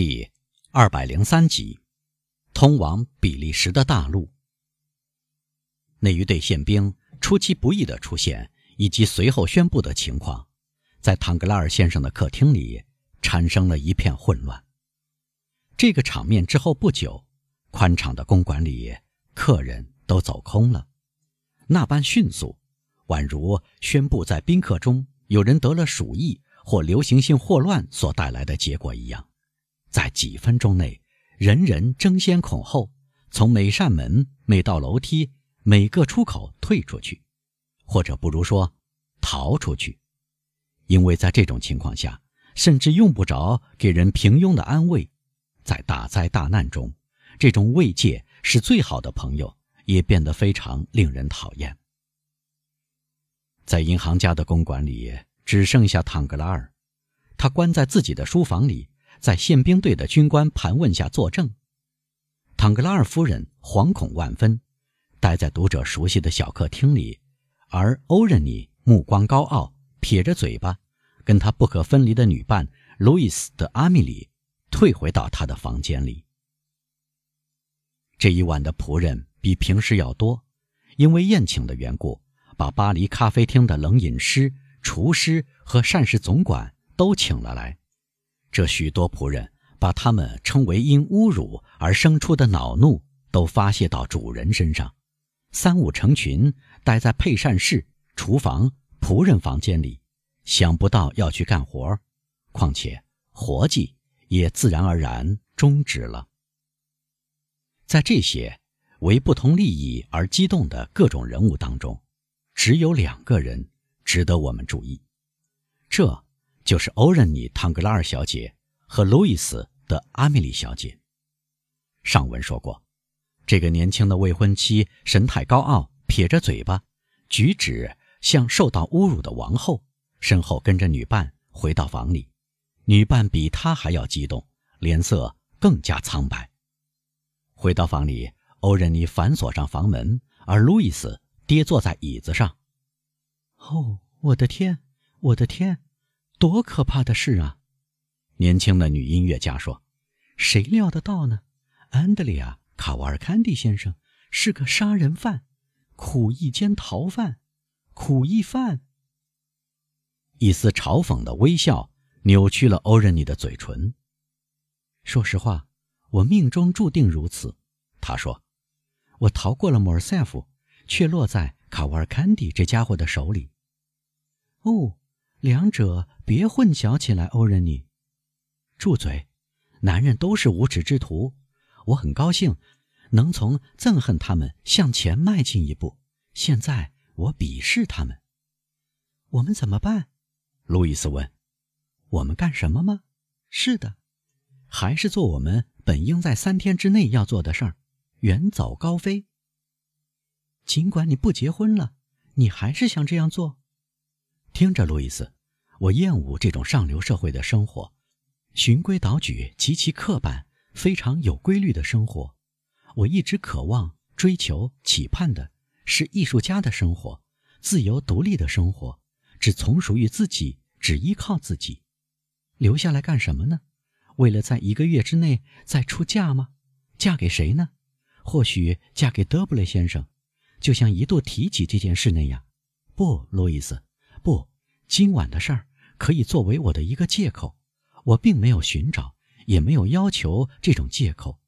第二百零三集，通往比利时的大路。那一队宪兵出其不意的出现，以及随后宣布的情况，在唐格拉尔先生的客厅里产生了一片混乱。这个场面之后不久，宽敞的公馆里客人都走空了，那般迅速，宛如宣布在宾客中有人得了鼠疫或流行性霍乱所带来的结果一样。在几分钟内，人人争先恐后从每扇门、每道楼梯、每个出口退出去，或者不如说逃出去，因为在这种情况下，甚至用不着给人平庸的安慰。在大灾大难中，这种慰藉是最好的朋友也变得非常令人讨厌。在银行家的公馆里，只剩下唐格拉尔，他关在自己的书房里。在宪兵队的军官盘问下作证，唐格拉尔夫人惶恐万分，待在读者熟悉的小客厅里，而欧仁妮目光高傲，撇着嘴巴，跟他不可分离的女伴路易斯的阿米里退回到他的房间里。这一晚的仆人比平时要多，因为宴请的缘故，把巴黎咖啡厅的冷饮师、厨师和膳食总管都请了来。这许多仆人把他们称为因侮辱而生出的恼怒都发泄到主人身上，三五成群待在配膳室、厨房、仆人房间里，想不到要去干活，况且活计也自然而然终止了。在这些为不同利益而激动的各种人物当中，只有两个人值得我们注意，这。就是欧仁妮·汤格拉尔小姐和路易斯的阿米莉小姐。上文说过，这个年轻的未婚妻神态高傲，撇着嘴巴，举止像受到侮辱的王后，身后跟着女伴回到房里。女伴比她还要激动，脸色更加苍白。回到房里，欧仁妮反锁上房门，而路易斯跌坐在椅子上。哦，我的天，我的天！多可怕的事啊！年轻的女音乐家说：“谁料得到呢？安德烈亚·卡瓦尔坎蒂先生是个杀人犯，苦役兼逃犯，苦役犯。”一丝嘲讽的微笑扭曲了欧仁妮的嘴唇。说实话，我命中注定如此。他说：“我逃过了莫尔塞夫，却落在卡瓦尔坎蒂这家伙的手里。”哦。两者别混淆起来，欧仁妮。住嘴！男人都是无耻之徒。我很高兴能从憎恨他们向前迈进一步。现在我鄙视他们。我们怎么办？路易斯问。我们干什么吗？是的，还是做我们本应在三天之内要做的事儿，远走高飞。尽管你不结婚了，你还是想这样做。听着，路易斯，我厌恶这种上流社会的生活，循规蹈矩、极其刻板、非常有规律的生活。我一直渴望、追求、期盼的是艺术家的生活，自由独立的生活，只从属于自己，只依靠自己。留下来干什么呢？为了在一个月之内再出嫁吗？嫁给谁呢？或许嫁给德布雷先生，就像一度提起这件事那样。不，路易斯。不，今晚的事儿可以作为我的一个借口。我并没有寻找，也没有要求这种借口。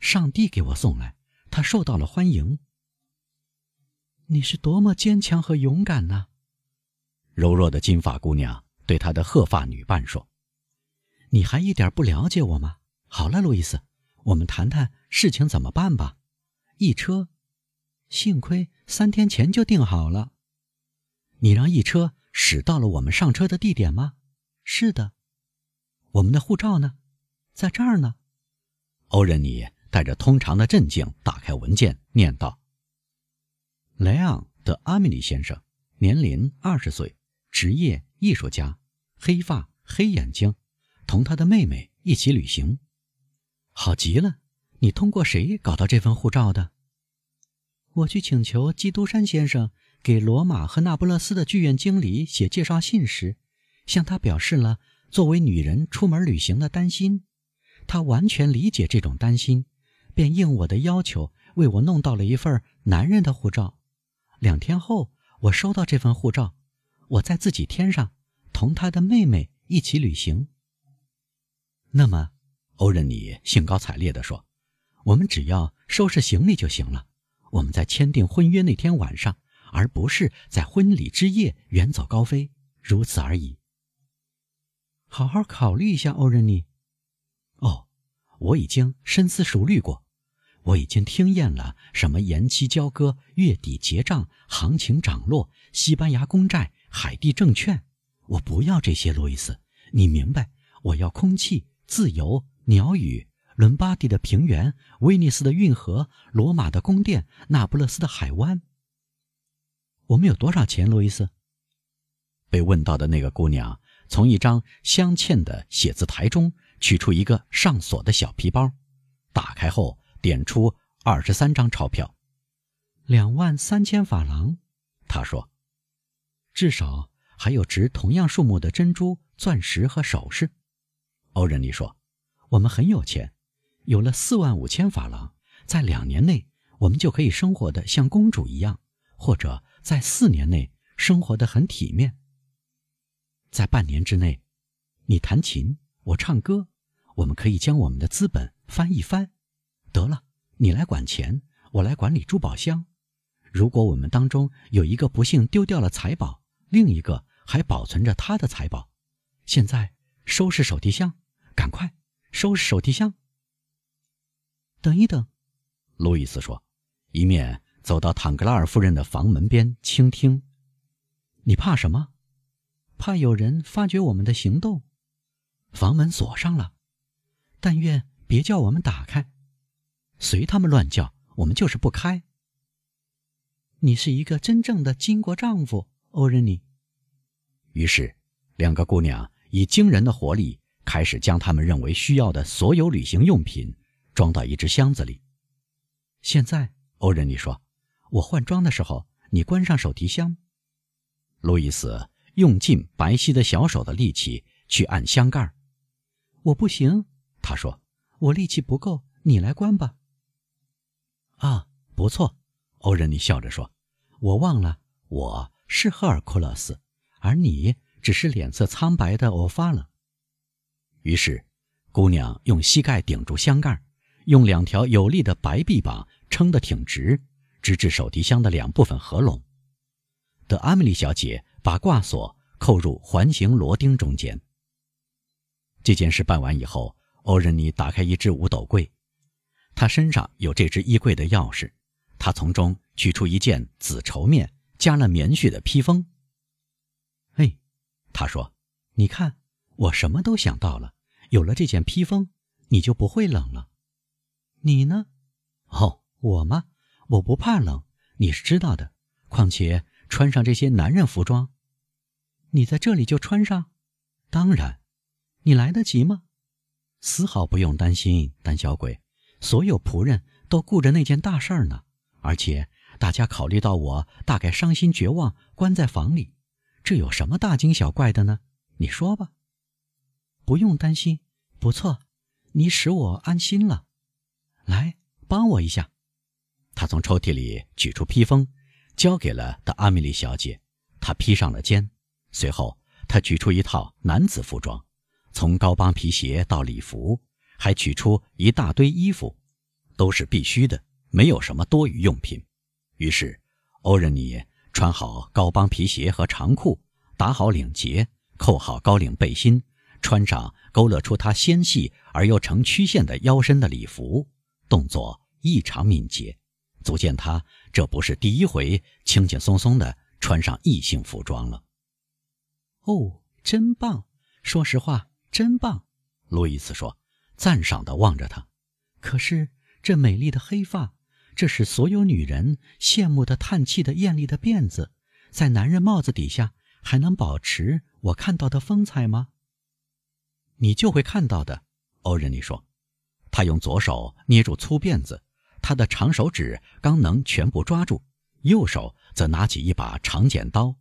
上帝给我送来，他受到了欢迎。你是多么坚强和勇敢呢？柔弱的金发姑娘对她的鹤发女伴说：“你还一点不了解我吗？”好了，路易斯，我们谈谈事情怎么办吧。一车，幸亏三天前就订好了。你让一车。驶到了我们上车的地点吗？是的。我们的护照呢？在这儿呢。欧仁尼带着通常的镇静打开文件，念道：“莱昂的阿米尼先生，年龄二十岁，职业艺术家，黑发黑眼睛，同他的妹妹一起旅行。好极了！你通过谁搞到这份护照的？我去请求基督山先生。”给罗马和那不勒斯的剧院经理写介绍信时，向他表示了作为女人出门旅行的担心。他完全理解这种担心，便应我的要求为我弄到了一份男人的护照。两天后，我收到这份护照，我在自己天上同他的妹妹一起旅行。那么，欧仁妮兴高采烈地说：“我们只要收拾行李就行了。我们在签订婚约那天晚上，而不是在婚礼之夜远走高飞，如此而已。”好好考虑一下，欧仁妮。哦，我已经深思熟虑过，我已经听厌了什么延期交割、月底结账、行情涨落、西班牙公债、海地证券。我不要这些，路易斯，你明白？我要空气。自由鸟语，伦巴第的平原，威尼斯的运河，罗马的宫殿，那不勒斯的海湾。我们有多少钱，路易斯？被问到的那个姑娘从一张镶嵌的写字台中取出一个上锁的小皮包，打开后点出二十三张钞票，两万三千法郎。他说：“至少还有值同样数目的珍珠、钻石和首饰。”欧仁妮说：“我们很有钱，有了四万五千法郎，在两年内我们就可以生活的像公主一样，或者在四年内生活的很体面。在半年之内，你弹琴，我唱歌，我们可以将我们的资本翻一翻。得了，你来管钱，我来管理珠宝箱。如果我们当中有一个不幸丢掉了财宝，另一个还保存着他的财宝。现在收拾手提箱。”赶快收拾手提箱。等一等，路易斯说，一面走到坦格拉尔夫人的房门边倾听。你怕什么？怕有人发觉我们的行动。房门锁上了，但愿别叫我们打开。随他们乱叫，我们就是不开。你是一个真正的巾帼丈夫，欧仁妮。于是，两个姑娘以惊人的活力。开始将他们认为需要的所有旅行用品装到一只箱子里。现在，欧仁妮说：“我换装的时候，你关上手提箱。”路易斯用尽白皙的小手的力气去按箱盖。我不行，他说：“我力气不够，你来关吧。”啊，不错，欧仁妮笑着说：“我忘了，我是赫尔库勒斯，而你只是脸色苍白的欧发了。”于是，姑娘用膝盖顶住箱盖，用两条有力的白臂膀撑得挺直，直至手提箱的两部分合拢。德阿米莉小姐把挂锁扣入环形螺钉中间。这件事办完以后，欧仁妮打开一只五斗柜，她身上有这只衣柜的钥匙。她从中取出一件紫绸面加了棉絮的披风。哎，她说：“你看，我什么都想到了。”有了这件披风，你就不会冷了。你呢？哦，我吗？我不怕冷，你是知道的。况且穿上这些男人服装，你在这里就穿上。当然，你来得及吗？丝毫不用担心，胆小鬼。所有仆人都顾着那件大事儿呢，而且大家考虑到我大概伤心绝望，关在房里，这有什么大惊小怪的呢？你说吧。不用担心，不错，你使我安心了。来，帮我一下。他从抽屉里取出披风，交给了的阿米莉小姐。她披上了肩，随后他取出一套男子服装，从高帮皮鞋到礼服，还取出一大堆衣服，都是必须的，没有什么多余用品。于是，欧仁尼穿好高帮皮鞋和长裤，打好领结，扣好高领背心。穿上勾勒出她纤细而又呈曲线的腰身的礼服，动作异常敏捷，足见他这不是第一回轻轻松松的穿上异性服装了。哦，真棒！说实话，真棒！路易斯说，赞赏地望着他。可是这美丽的黑发，这使所有女人羡慕的叹气的艳丽的辫子，在男人帽子底下还能保持我看到的风采吗？你就会看到的，欧仁妮说。他用左手捏住粗辫子，他的长手指刚能全部抓住，右手则拿起一把长剪刀。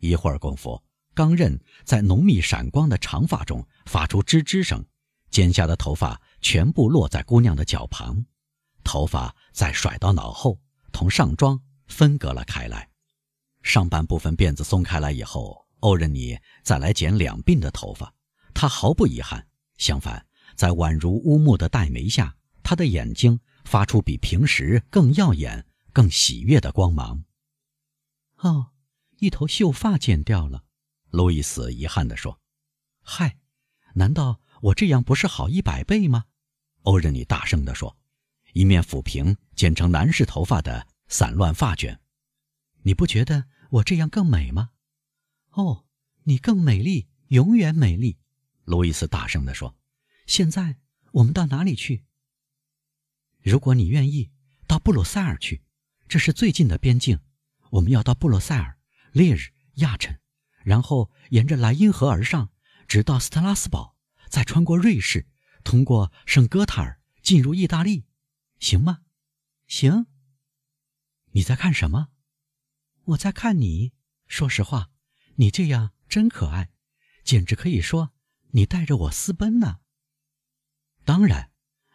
一会儿功夫，钢刃在浓密闪光的长发中发出吱吱声，剪下的头发全部落在姑娘的脚旁，头发再甩到脑后，同上装分隔了开来。上半部分辫子松开来以后，欧仁妮再来剪两鬓的头发，她毫不遗憾。相反，在宛如乌木的黛眉下，她的眼睛发出比平时更耀眼、更喜悦的光芒。哦，一头秀发剪掉了，路易斯遗憾地说：“嗨，难道我这样不是好一百倍吗？”欧仁妮大声地说，一面抚平剪成男士头发的散乱发卷。“你不觉得？”我这样更美吗？哦，你更美丽，永远美丽。”路易斯大声地说。“现在我们到哪里去？如果你愿意，到布鲁塞尔去，这是最近的边境。我们要到布鲁塞尔、列日、亚琛，然后沿着莱茵河而上，直到斯特拉斯堡，再穿过瑞士，通过圣哥塔尔进入意大利，行吗？行。你在看什么？”我在看你，说实话，你这样真可爱，简直可以说你带着我私奔呢。当然，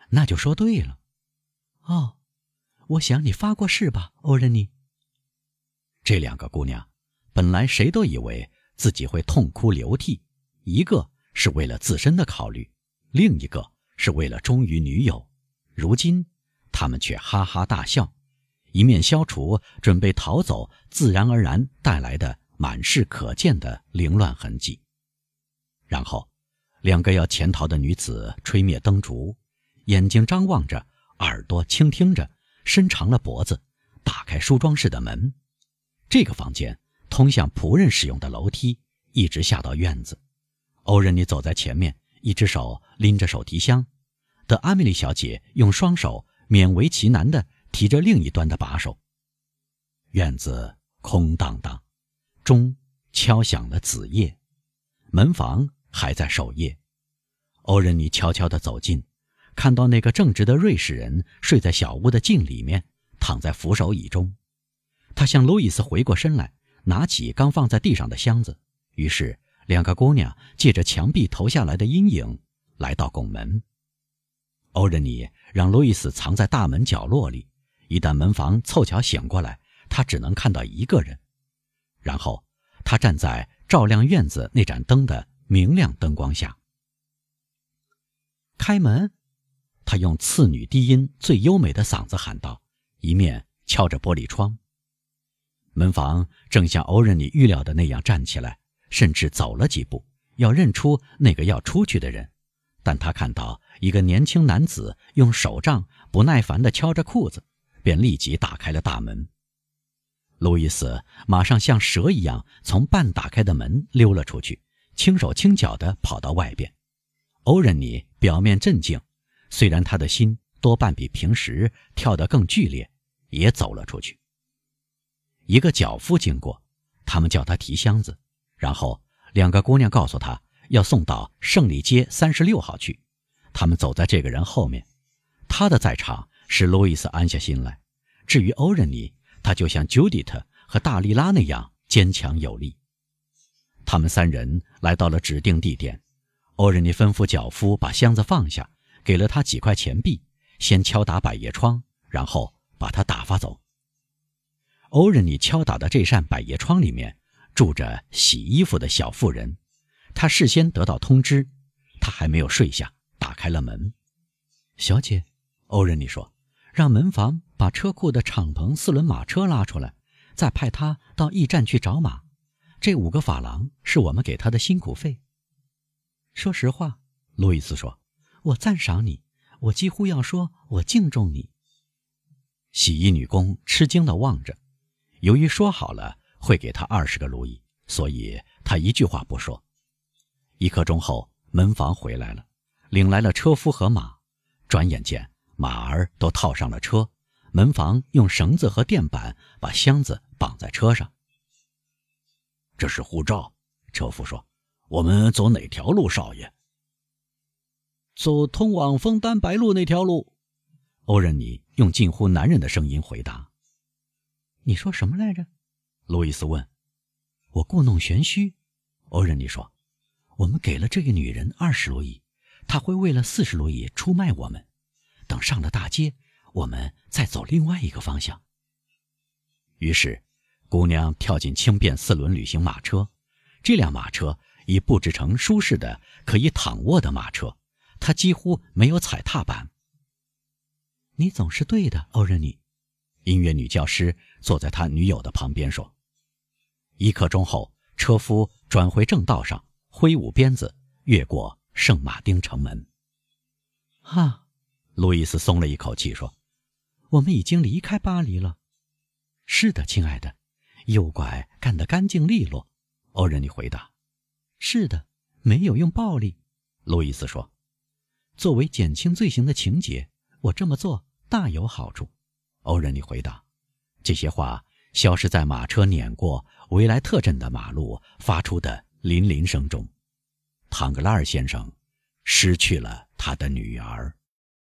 那就说对了。哦，我想你发过誓吧，欧仁妮。这两个姑娘本来谁都以为自己会痛哭流涕，一个是为了自身的考虑，另一个是为了忠于女友。如今，他们却哈哈大笑。一面消除准备逃走自然而然带来的满是可见的凌乱痕迹，然后，两个要潜逃的女子吹灭灯烛，眼睛张望着，耳朵倾听着，伸长了脖子，打开梳妆室的门。这个房间通向仆人使用的楼梯，一直下到院子。欧仁妮走在前面，一只手拎着手提箱，德阿米莉小姐用双手勉为其难地。提着另一端的把手。院子空荡荡，钟敲响了子夜，门房还在守夜。欧仁妮悄悄地走近，看到那个正直的瑞士人睡在小屋的镜里面，躺在扶手椅中。他向路易斯回过身来，拿起刚放在地上的箱子。于是，两个姑娘借着墙壁投下来的阴影，来到拱门。欧仁妮让路易斯藏在大门角落里。一旦门房凑巧醒过来，他只能看到一个人。然后他站在照亮院子那盏灯的明亮灯光下。开门！他用次女低音最优美的嗓子喊道，一面敲着玻璃窗。门房正像欧仁妮预料的那样站起来，甚至走了几步，要认出那个要出去的人。但他看到一个年轻男子用手杖不耐烦地敲着裤子。便立即打开了大门。路易斯马上像蛇一样从半打开的门溜了出去，轻手轻脚地跑到外边。欧仁妮表面镇静，虽然他的心多半比平时跳得更剧烈，也走了出去。一个脚夫经过，他们叫他提箱子，然后两个姑娘告诉他要送到胜利街三十六号去。他们走在这个人后面，他的在场。使路易斯安下心来。至于欧仁妮，她就像 Judith 和大利拉那样坚强有力。他们三人来到了指定地点。欧仁妮吩咐脚夫把箱子放下，给了他几块钱币，先敲打百叶窗，然后把他打发走。欧仁尼敲打的这扇百叶窗里面住着洗衣服的小妇人。她事先得到通知，她还没有睡下，打开了门。小姐，欧仁尼说。让门房把车库的敞篷四轮马车拉出来，再派他到驿站去找马。这五个法郎是我们给他的辛苦费。说实话，路易斯说：“我赞赏你，我几乎要说，我敬重你。”洗衣女工吃惊地望着，由于说好了会给他二十个路易，所以他一句话不说。一刻钟后，门房回来了，领来了车夫和马。转眼间。马儿都套上了车，门房用绳子和垫板把箱子绑在车上。这是护照，车夫说：“我们走哪条路，少爷？”走通往枫丹白露那条路。欧仁妮用近乎男人的声音回答。“你说什么来着？”路易斯问。“我故弄玄虚。”欧仁妮说，“我们给了这个女人二十路易。”他会为了四十路易出卖我们。等上了大街，我们再走另外一个方向。于是，姑娘跳进轻便四轮旅行马车。这辆马车已布置成舒适的、可以躺卧的马车，它几乎没有踩踏板。你总是对的，欧仁妮。音乐女教师坐在他女友的旁边说。一刻钟后，车夫转回正道上，挥舞鞭子，越过圣马丁城门。啊，路易斯松了一口气说：“我们已经离开巴黎了。”是的，亲爱的，右拐干得干净利落。欧仁妮回答：“是的，没有用暴力。”路易斯说：“作为减轻罪行的情节，我这么做。”大有好处，欧仁妮回答。这些话消失在马车碾过维莱特镇的马路发出的铃铃声中。唐格拉尔先生失去了他的女儿。